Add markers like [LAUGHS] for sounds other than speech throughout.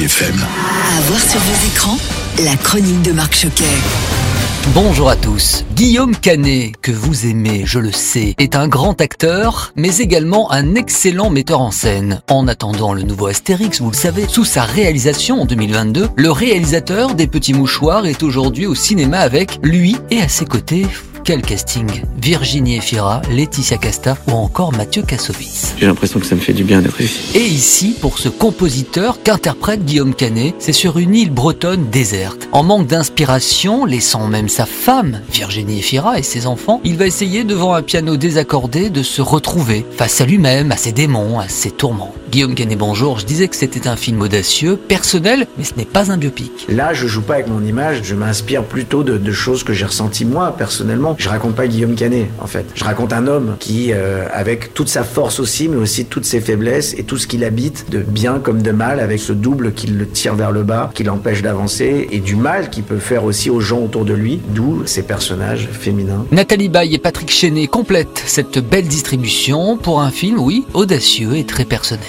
Chérie FM. À voir sur vos écrans, la chronique de Marc Choquet. Bonjour à tous. Guillaume Canet, que vous aimez, je le sais, est un grand acteur, mais également un excellent metteur en scène. En attendant le nouveau Astérix, vous le savez, sous sa réalisation en 2022, le réalisateur des Petits Mouchoirs est aujourd'hui au cinéma avec lui et à ses côtés, quel casting? Virginie Efira, Laetitia Casta ou encore Mathieu Kassovitz? J'ai l'impression que ça me fait du bien d'être ici. Et ici, pour ce compositeur qu'interprète Guillaume Canet, c'est sur une île bretonne déserte. En manque d'inspiration, laissant même sa femme, Virginie Efira, et ses enfants, il va essayer devant un piano désaccordé de se retrouver face à lui-même, à ses démons, à ses tourments. Guillaume Canet, bonjour. Je disais que c'était un film audacieux, personnel, mais ce n'est pas un biopic. Là, je joue pas avec mon image, je m'inspire plutôt de, de choses que j'ai ressenties moi, personnellement. Je raconte pas Guillaume Canet, en fait. Je raconte un homme qui, euh, avec toute sa force aussi, mais aussi toutes ses faiblesses et tout ce qu'il habite, de bien comme de mal, avec ce double qui le tire vers le bas, qui l'empêche d'avancer, et du mal qu'il peut faire aussi aux gens autour de lui, d'où ces personnages féminins. Nathalie Baye et Patrick Chenet complètent cette belle distribution pour un film, oui, audacieux et très personnel.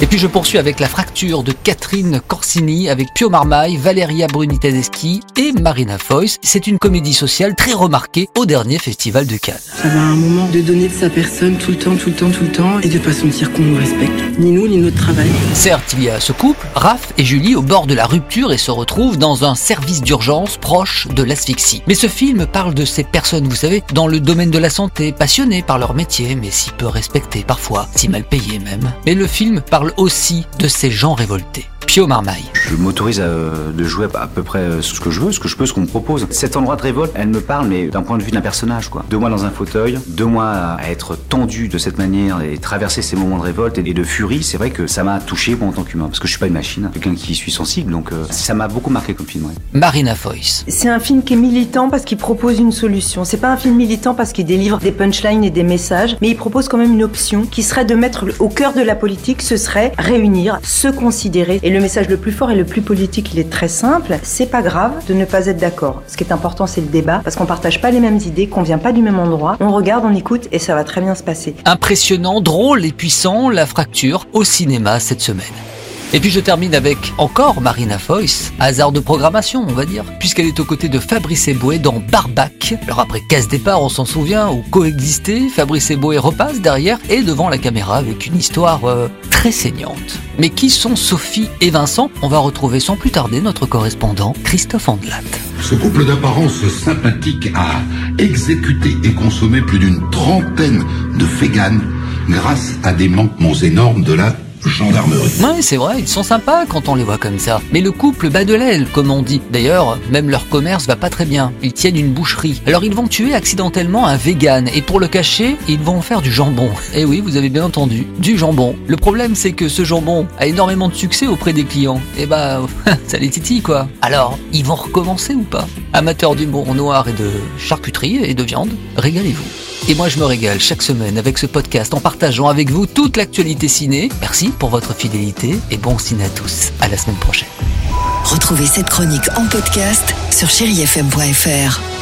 Et puis je poursuis avec La fracture de Catherine Corsini avec Pio Marmaille, Valeria Bruni Tedeschi et Marina Foïs. C'est une comédie sociale très remarquée au dernier festival de Cannes. Ça va un moment de donner de sa personne tout le temps, tout le temps, tout le temps, et de pas sentir qu'on nous respecte. Ni nous, ni notre travail. Certes, il y a ce couple, Raph et Julie, au bord de la rupture et se retrouvent dans un service d'urgence proche de l'asphyxie. Mais ce film parle de ces personnes, vous savez, dans le domaine de la santé, passionnées par leur métier, mais si peu respectées parfois, si mal payées même. Mais le film parle aussi de ces gens révoltés. Pio Marmaille. Je m'autorise à, euh, de jouer à peu près euh, ce que je veux, ce que je peux, ce qu'on me propose. Cet endroit de révolte, elle me parle, mais d'un point de vue d'un personnage, quoi. Deux mois dans un fauteuil, deux mois à être tendu de cette manière et traverser ces moments de révolte et de furie, c'est vrai que ça m'a touché moi, en tant qu'humain, parce que je suis pas une machine, quelqu'un qui suis sensible, donc euh, ça m'a beaucoup marqué comme film. ouais. Marina Foïs. C'est un film qui est militant parce qu'il propose une solution. C'est pas un film militant parce qu'il délivre des punchlines et des messages, mais il propose quand même une option qui serait de mettre au cœur de la politique, ce serait réunir, se considérer. Et le message le plus fort et le plus politique, il est très simple. C'est pas grave de ne pas être d'accord. Ce qui est important, c'est le débat parce qu'on partage pas les mêmes idées, qu'on vient pas du même endroit. On regarde, on écoute et ça va très bien se passer. Impressionnant, drôle et puissant, La fracture au cinéma cette semaine. Et puis je termine avec encore Marina Foïs, hasard de programmation on va dire, puisqu'elle est aux côtés de Fabrice Eboué dans Barbac. Alors après casse départ on s'en souvient, ou coexister, Fabrice Eboué repasse derrière et devant la caméra avec une histoire euh, très saignante. Mais qui sont Sophie et Vincent? On va retrouver sans plus tarder notre correspondant Christophe Andelat. Ce couple d'apparence sympathique a exécuté et consommé plus d'une trentaine de féganes grâce à des manquements énormes de la gendarmerie. Ouais, c'est vrai, ils sont sympas quand on les voit comme ça. Mais le couple bat de l'aile, comme on dit. D'ailleurs, même leur commerce va pas très bien. Ils tiennent une boucherie. Alors ils vont tuer accidentellement un vegan. Et pour le cacher, ils vont faire du jambon. [LAUGHS] Eh oui, vous avez bien entendu, du jambon. Le problème, c'est que ce jambon a énormément de succès auprès des clients. Et bah, [LAUGHS] ça les titille quoi. Alors, ils vont recommencer ou pas? Amateurs d'humour noir et de charcuterie et de viande, régalez-vous. Et moi je me régale chaque semaine avec ce podcast en partageant avec vous toute l'actualité ciné. Merci pour votre fidélité et bon ciné à tous. À la semaine prochaine. Retrouvez cette chronique en podcast sur chérifm.fr.